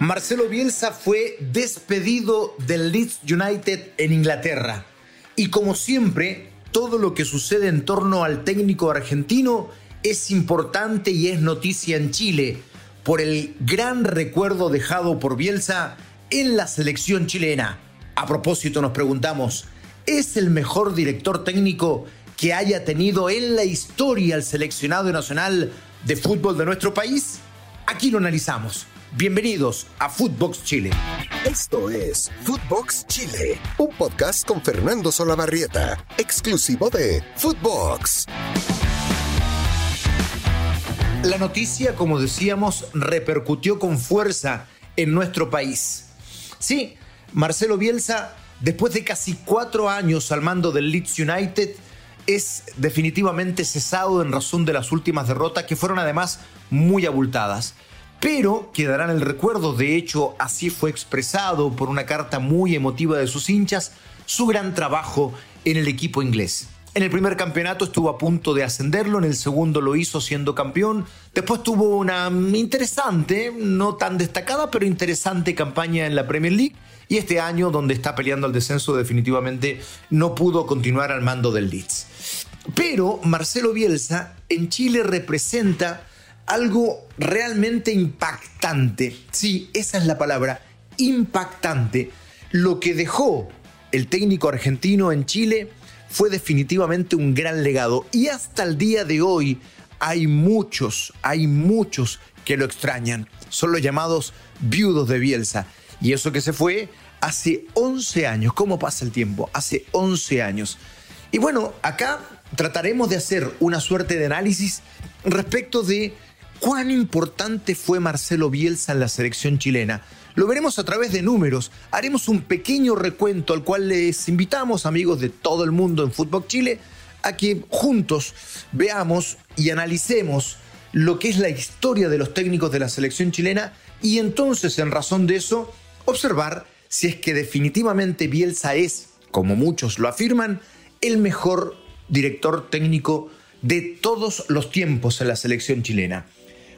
Marcelo Bielsa fue despedido del Leeds United en Inglaterra. Y como siempre, todo lo que sucede en torno al técnico argentino es importante y es noticia en Chile por el gran recuerdo dejado por Bielsa en la selección chilena. A propósito, nos preguntamos, ¿es el mejor director técnico que haya tenido en la historia el seleccionado nacional de fútbol de nuestro país? Aquí lo analizamos. Bienvenidos a Footbox Chile. Esto es Footbox Chile, un podcast con Fernando Solabarrieta, exclusivo de Footbox. La noticia, como decíamos, repercutió con fuerza en nuestro país. Sí, Marcelo Bielsa, después de casi cuatro años al mando del Leeds United, es definitivamente cesado en razón de las últimas derrotas que fueron además muy abultadas pero quedará en el recuerdo, de hecho así fue expresado por una carta muy emotiva de sus hinchas, su gran trabajo en el equipo inglés. En el primer campeonato estuvo a punto de ascenderlo, en el segundo lo hizo siendo campeón, después tuvo una interesante, no tan destacada, pero interesante campaña en la Premier League y este año donde está peleando el descenso definitivamente no pudo continuar al mando del Leeds. Pero Marcelo Bielsa en Chile representa algo realmente impactante. Sí, esa es la palabra, impactante. Lo que dejó el técnico argentino en Chile fue definitivamente un gran legado. Y hasta el día de hoy hay muchos, hay muchos que lo extrañan. Son los llamados viudos de Bielsa. Y eso que se fue hace 11 años. ¿Cómo pasa el tiempo? Hace 11 años. Y bueno, acá trataremos de hacer una suerte de análisis respecto de cuán importante fue Marcelo Bielsa en la selección chilena. Lo veremos a través de números. Haremos un pequeño recuento al cual les invitamos, amigos de todo el mundo en Fútbol Chile, a que juntos veamos y analicemos lo que es la historia de los técnicos de la selección chilena y entonces, en razón de eso, observar si es que definitivamente Bielsa es, como muchos lo afirman, el mejor director técnico de todos los tiempos en la selección chilena.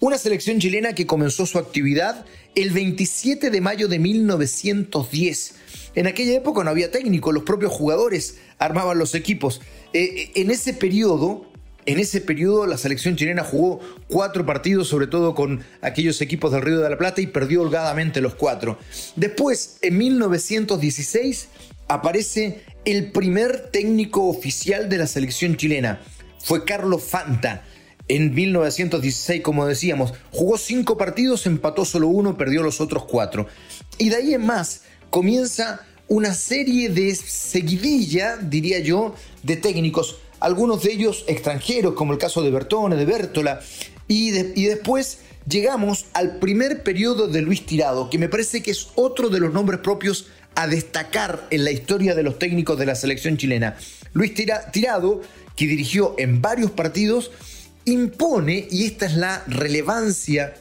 Una selección chilena que comenzó su actividad el 27 de mayo de 1910. En aquella época no había técnico, los propios jugadores armaban los equipos. Eh, eh, en ese periodo, en ese periodo la selección chilena jugó cuatro partidos, sobre todo con aquellos equipos del Río de la Plata, y perdió holgadamente los cuatro. Después, en 1916, aparece el primer técnico oficial de la selección chilena. Fue Carlos Fanta en 1916, como decíamos, jugó cinco partidos, empató solo uno, perdió los otros cuatro. Y de ahí en más comienza una serie de seguidilla, diría yo, de técnicos, algunos de ellos extranjeros, como el caso de Bertone, de Bertola, y, y después llegamos al primer periodo de Luis Tirado, que me parece que es otro de los nombres propios a destacar en la historia de los técnicos de la selección chilena. Luis Tirado, que dirigió en varios partidos, impone, y esta es la relevancia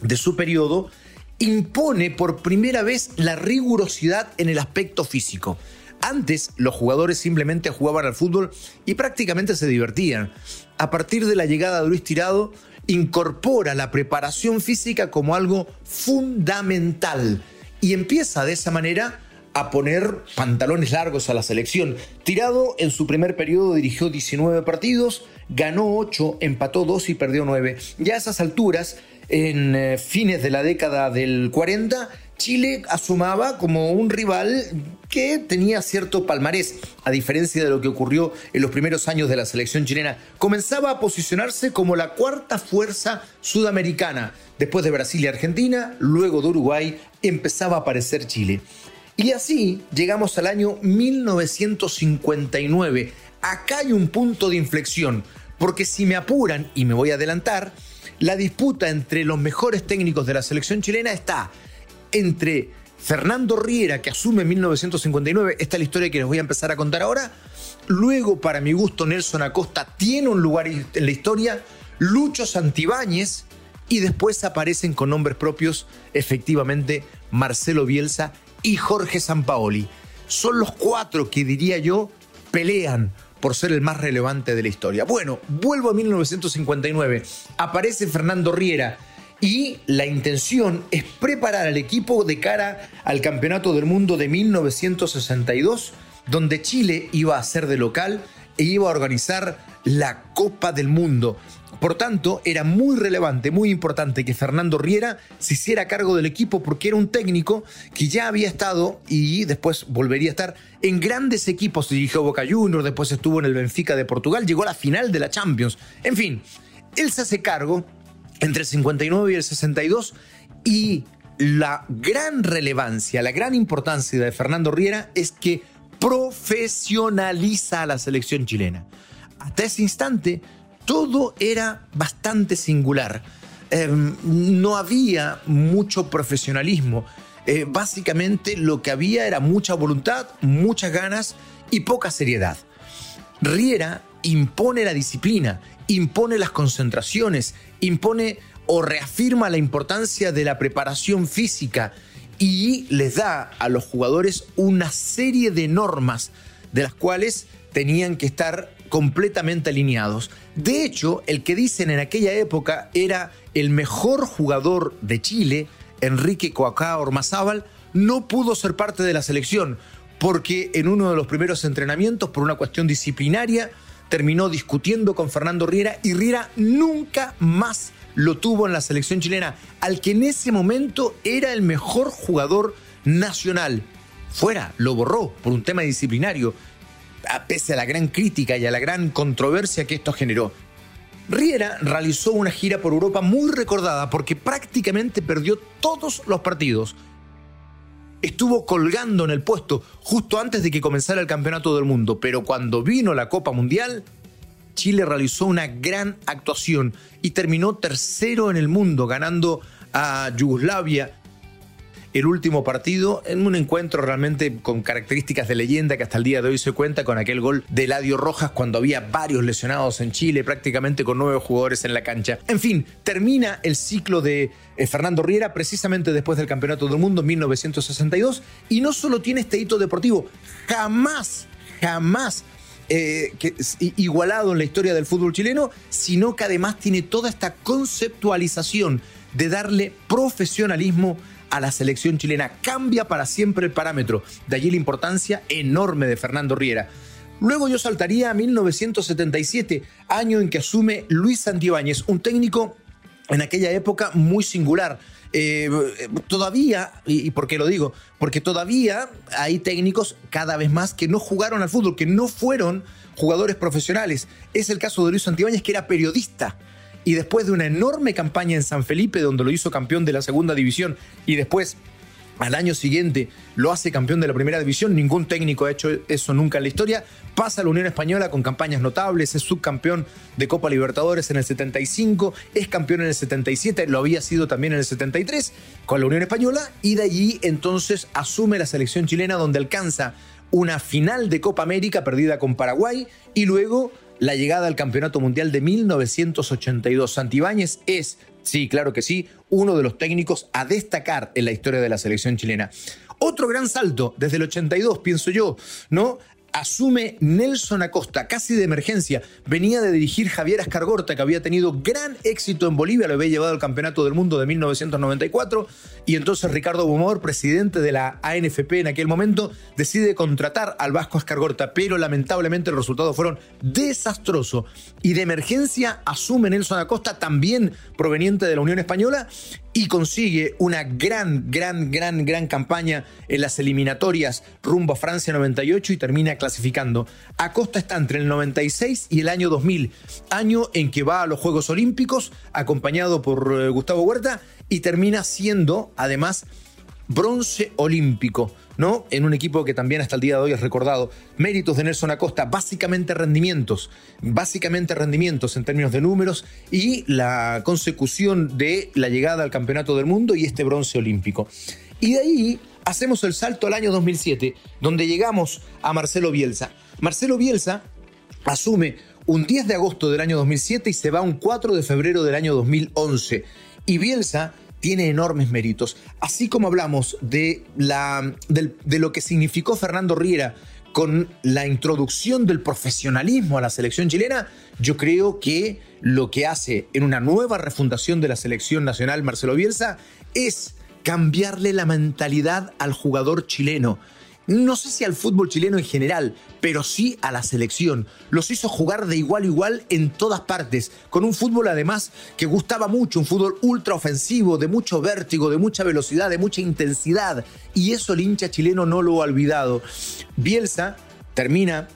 de su periodo, impone por primera vez la rigurosidad en el aspecto físico. Antes los jugadores simplemente jugaban al fútbol y prácticamente se divertían. A partir de la llegada de Luis Tirado, incorpora la preparación física como algo fundamental y empieza de esa manera a poner pantalones largos a la selección. Tirado en su primer periodo dirigió 19 partidos, ganó 8, empató 2 y perdió 9. Ya a esas alturas, en eh, fines de la década del 40, Chile asumaba como un rival que tenía cierto palmarés, a diferencia de lo que ocurrió en los primeros años de la selección chilena. Comenzaba a posicionarse como la cuarta fuerza sudamericana. Después de Brasil y Argentina, luego de Uruguay, empezaba a aparecer Chile. Y así llegamos al año 1959. Acá hay un punto de inflexión, porque si me apuran, y me voy a adelantar, la disputa entre los mejores técnicos de la selección chilena está entre Fernando Riera, que asume en 1959, esta es la historia que les voy a empezar a contar ahora, luego para mi gusto Nelson Acosta tiene un lugar en la historia, Lucho Santibáñez, y después aparecen con nombres propios efectivamente Marcelo Bielsa y Jorge Sampaoli. Son los cuatro que diría yo pelean por ser el más relevante de la historia. Bueno, vuelvo a 1959. Aparece Fernando Riera y la intención es preparar al equipo de cara al Campeonato del Mundo de 1962, donde Chile iba a ser de local e iba a organizar la Copa del Mundo. Por tanto, era muy relevante, muy importante que Fernando Riera se hiciera cargo del equipo porque era un técnico que ya había estado y después volvería a estar en grandes equipos. Dirigió Boca Juniors, después estuvo en el Benfica de Portugal, llegó a la final de la Champions. En fin, él se hace cargo entre el 59 y el 62 y la gran relevancia, la gran importancia de Fernando Riera es que profesionaliza a la selección chilena. Hasta ese instante todo era bastante singular. Em, no había mucho profesionalismo. Eh, básicamente lo que había era mucha voluntad, muchas ganas y poca seriedad. Riera impone la disciplina, impone las concentraciones, impone o reafirma la importancia de la preparación física y les da a los jugadores una serie de normas de las cuales tenían que estar completamente alineados. De hecho, el que dicen en aquella época era el mejor jugador de Chile, Enrique Coacá Ormazábal, no pudo ser parte de la selección porque en uno de los primeros entrenamientos, por una cuestión disciplinaria, terminó discutiendo con Fernando Riera y Riera nunca más lo tuvo en la selección chilena, al que en ese momento era el mejor jugador nacional. Fuera, lo borró por un tema disciplinario pese a la gran crítica y a la gran controversia que esto generó. Riera realizó una gira por Europa muy recordada porque prácticamente perdió todos los partidos. Estuvo colgando en el puesto justo antes de que comenzara el Campeonato del Mundo, pero cuando vino la Copa Mundial, Chile realizó una gran actuación y terminó tercero en el mundo, ganando a Yugoslavia el último partido en un encuentro realmente con características de leyenda que hasta el día de hoy se cuenta con aquel gol de Eladio Rojas cuando había varios lesionados en Chile, prácticamente con nueve jugadores en la cancha. En fin, termina el ciclo de eh, Fernando Riera precisamente después del Campeonato del Mundo en 1962 y no solo tiene este hito deportivo, jamás, jamás eh, igualado en la historia del fútbol chileno, sino que además tiene toda esta conceptualización de darle profesionalismo a la selección chilena. Cambia para siempre el parámetro. De allí la importancia enorme de Fernando Riera. Luego yo saltaría a 1977, año en que asume Luis Santibáñez, un técnico en aquella época muy singular. Eh, todavía, y, por qué lo digo? Porque todavía hay técnicos cada vez más que no jugaron al fútbol, que no fueron jugadores profesionales. Es el caso de Luis Santibáñez, que era periodista y después de una enorme campaña en San Felipe, donde lo hizo campeón de la segunda división, y después al año siguiente lo hace campeón de la primera división, ningún técnico ha hecho eso nunca en la historia, pasa a la Unión Española con campañas notables, es subcampeón de Copa Libertadores en el 75, es campeón en el 77, lo había sido también en el 73 con la Unión Española y de allí entonces asume la selección chilena donde alcanza una final de Copa América perdida con Paraguay y luego la llegada al Campeonato Mundial de 1982. Santibáñez es, sí, claro que sí, uno de los técnicos a destacar en la historia de la selección chilena. Otro gran salto desde el 82, pienso yo, ¿no? Asume Nelson Acosta, casi de emergencia. Venía de dirigir Javier Ascargorta, que había tenido gran éxito en Bolivia, lo había llevado al Campeonato del Mundo de 1994. Y entonces Ricardo Bumor, presidente de la ANFP en aquel momento, decide contratar al Vasco Ascargorta, pero lamentablemente los resultados fueron desastrosos. Y de emergencia asume Nelson Acosta, también proveniente de la Unión Española, y consigue una gran, gran, gran, gran campaña en las eliminatorias rumbo a Francia 98 y termina clasificando. Acosta está entre el 96 y el año 2000, año en que va a los Juegos Olímpicos acompañado por eh, Gustavo Huerta y termina siendo además bronce olímpico. ¿No? En un equipo que también hasta el día de hoy es recordado. Méritos de Nelson Acosta, básicamente rendimientos, básicamente rendimientos en términos de números y la consecución de la llegada al Campeonato del Mundo y este bronce olímpico. Y de ahí hacemos el salto al año 2007, donde llegamos a Marcelo Bielsa. Marcelo Bielsa asume un 10 de agosto del año 2007 y se va un 4 de febrero del año 2011. Y Bielsa tiene enormes méritos. Así como hablamos de, la, de, lo que significó Fernando Riera con la introducción del profesionalismo a la selección chilena, yo creo que lo que hace en una nueva refundación de la selección nacional Marcelo Bielsa es cambiarle la mentalidad al jugador chileno no sé si al fútbol chileno en general, pero sí a la selección. Los hizo jugar de igual a igual en todas partes, con un fútbol además que gustaba mucho, un fútbol ultra ofensivo, de mucho vértigo, de mucha velocidad, de mucha intensidad. Y eso el hincha chileno no lo ha olvidado. Bielsa termina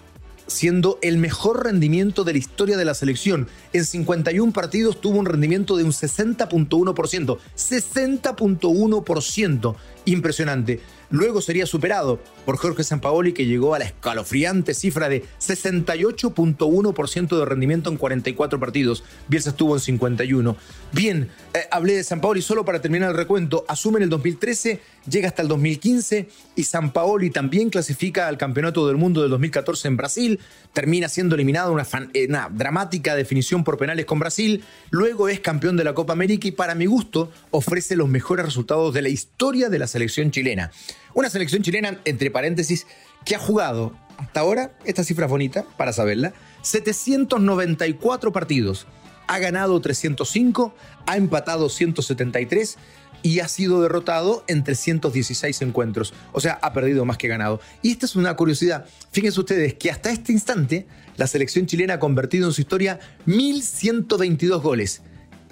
siendo el mejor rendimiento de la historia de la selección. En 51 partidos tuvo un rendimiento de un 60.1%. 60.1%. Impresionante. Luego sería superado por Jorge Sampaoli, que llegó a la escalofriante cifra de 68.1% de rendimiento en 44 partidos. Bielsa estuvo en 51. Bien, eh, hablé de Sampaoli solo para terminar el recuento. Asume en el 2013, llega hasta el 2015 y Sampaoli también clasifica al Campeonato del Mundo del 2014 en Brasil. Termina siendo eliminado una, una dramática definición por penales con Brasil. Luego es campeón de la Copa América y para mi gusto ofrece los mejores resultados de la historia de la selección chilena. Una selección chilena, entre paréntesis, que ha jugado hasta ahora, esta cifra es bonita para saberla, 794 partidos. Ha ganado 305, ha empatado 173 y ha sido derrotado en 316 encuentros. O sea, ha perdido más que ganado. Y esta es una curiosidad. Fíjense ustedes que hasta este instante la selección chilena ha convertido en su historia 1.122 goles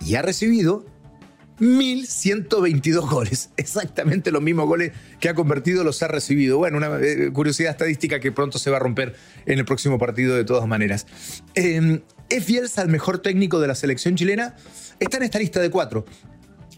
y ha recibido 1.122 goles. Exactamente los mismos goles que ha convertido los ha recibido. Bueno, una eh, curiosidad estadística que pronto se va a romper en el próximo partido de todas maneras. Eh, ¿Es Bielsa el mejor técnico de la selección chilena? Está en esta lista de cuatro.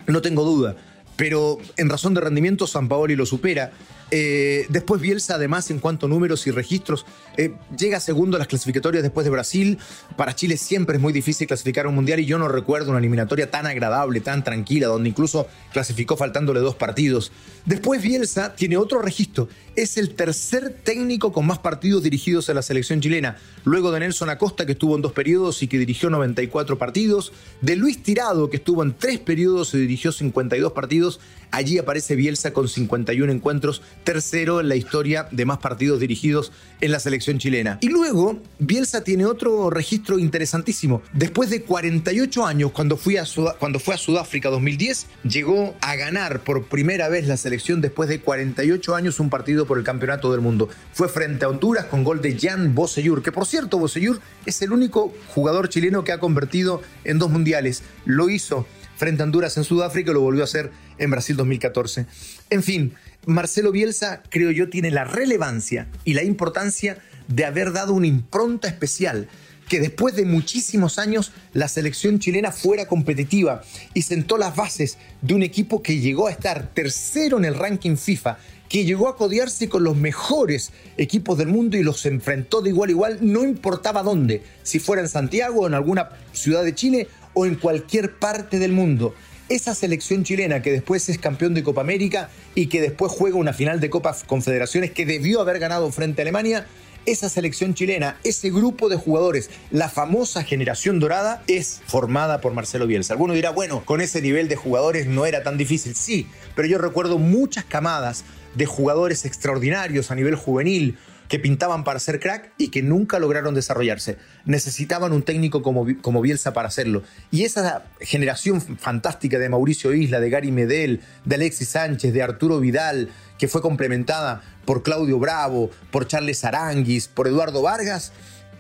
No tengo duda. Pero en razón de rendimiento, San Paoli lo supera. Eh, después Bielsa, además, en cuanto a números y registros, eh, llega segundo a las clasificatorias después de Brasil. Para Chile siempre es muy difícil clasificar un mundial y yo no recuerdo una eliminatoria tan agradable, tan tranquila, donde incluso clasificó faltándole dos partidos. Después Bielsa tiene otro registro. Es el tercer técnico con más partidos dirigidos a la selección chilena. Luego de Nelson Acosta, que estuvo en dos periodos y que dirigió 94 partidos. De Luis Tirado, que estuvo en tres periodos y dirigió 52 partidos. Allí aparece Bielsa con 51 encuentros, tercero en la historia de más partidos dirigidos en la selección chilena. Y luego, Bielsa tiene otro registro interesantísimo. Después de 48 años, cuando, a cuando fue a Sudáfrica 2010, llegó a ganar por primera vez la selección después de 48 años un partido por el Campeonato del Mundo. Fue frente a Honduras con gol de Jan Bosellur, que por cierto, Bosellur es el único jugador chileno que ha convertido en dos mundiales. Lo hizo frente a Honduras en Sudáfrica y lo volvió a hacer en Brasil 2014. En fin, Marcelo Bielsa, creo yo, tiene la relevancia y la importancia de haber dado una impronta especial que después de muchísimos años la selección chilena fuera competitiva y sentó las bases de un equipo que llegó a estar tercero en el ranking FIFA, que llegó a codiarse con los mejores equipos del mundo y los enfrentó de igual a igual, no importaba dónde, si fuera en Santiago en alguna ciudad de Chile o en cualquier parte del mundo. Esa selección chilena que después es campeón de Copa América y que después juega una final de Copa Confederaciones que debió haber ganado frente a Alemania, esa selección chilena, ese grupo de jugadores, la famosa generación dorada, es formada por Marcelo Bielsa. Alguno dirá, bueno, con ese nivel de jugadores no era tan difícil. Sí, pero yo recuerdo muchas camadas de jugadores extraordinarios a nivel juvenil, que pintaban para ser crack y que nunca lograron desarrollarse. Necesitaban un técnico como, como Bielsa para hacerlo. Y esa generación fantástica de Mauricio Isla, de Gary Medel, de Alexis Sánchez, de Arturo Vidal, que fue complementada por Claudio Bravo, por Charles Aranguis, por Eduardo Vargas,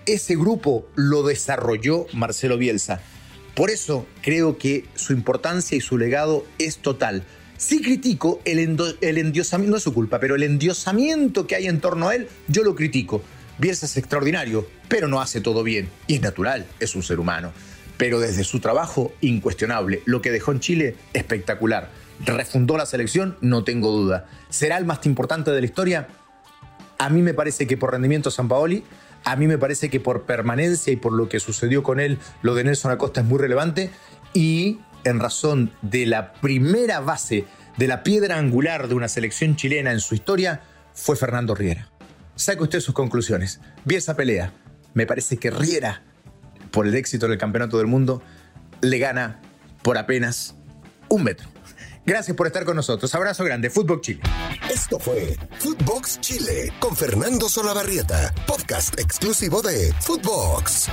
ese grupo lo desarrolló Marcelo Bielsa. Por eso creo que su importancia y su legado es total. Sí critico el, endiosamiento, no es su culpa, pero el endiosamiento que hay en torno a él, yo lo critico. Bielsa es extraordinario, pero no hace todo bien. Y es natural, es un ser humano. Pero desde su trabajo, incuestionable. Lo que dejó en Chile, espectacular. Refundó la selección, no tengo duda. ¿Será el más importante de la historia? A mí me parece que por rendimiento San Paoli, a mí me parece que por permanencia y por lo que sucedió con él, lo de Nelson Acosta es muy relevante. Y en razón de la primera base, de la piedra angular de una selección chilena en su historia, fue Fernando Riera. Saque usted sus conclusiones. Vi esa pelea. Me parece que Riera, por el éxito del Campeonato del Mundo, le gana por apenas un metro. Gracias por estar con nosotros. Abrazo grande. Fútbol Chile. Esto fue Footbox Chile con Fernando Solabarrieta, podcast exclusivo de Footbox.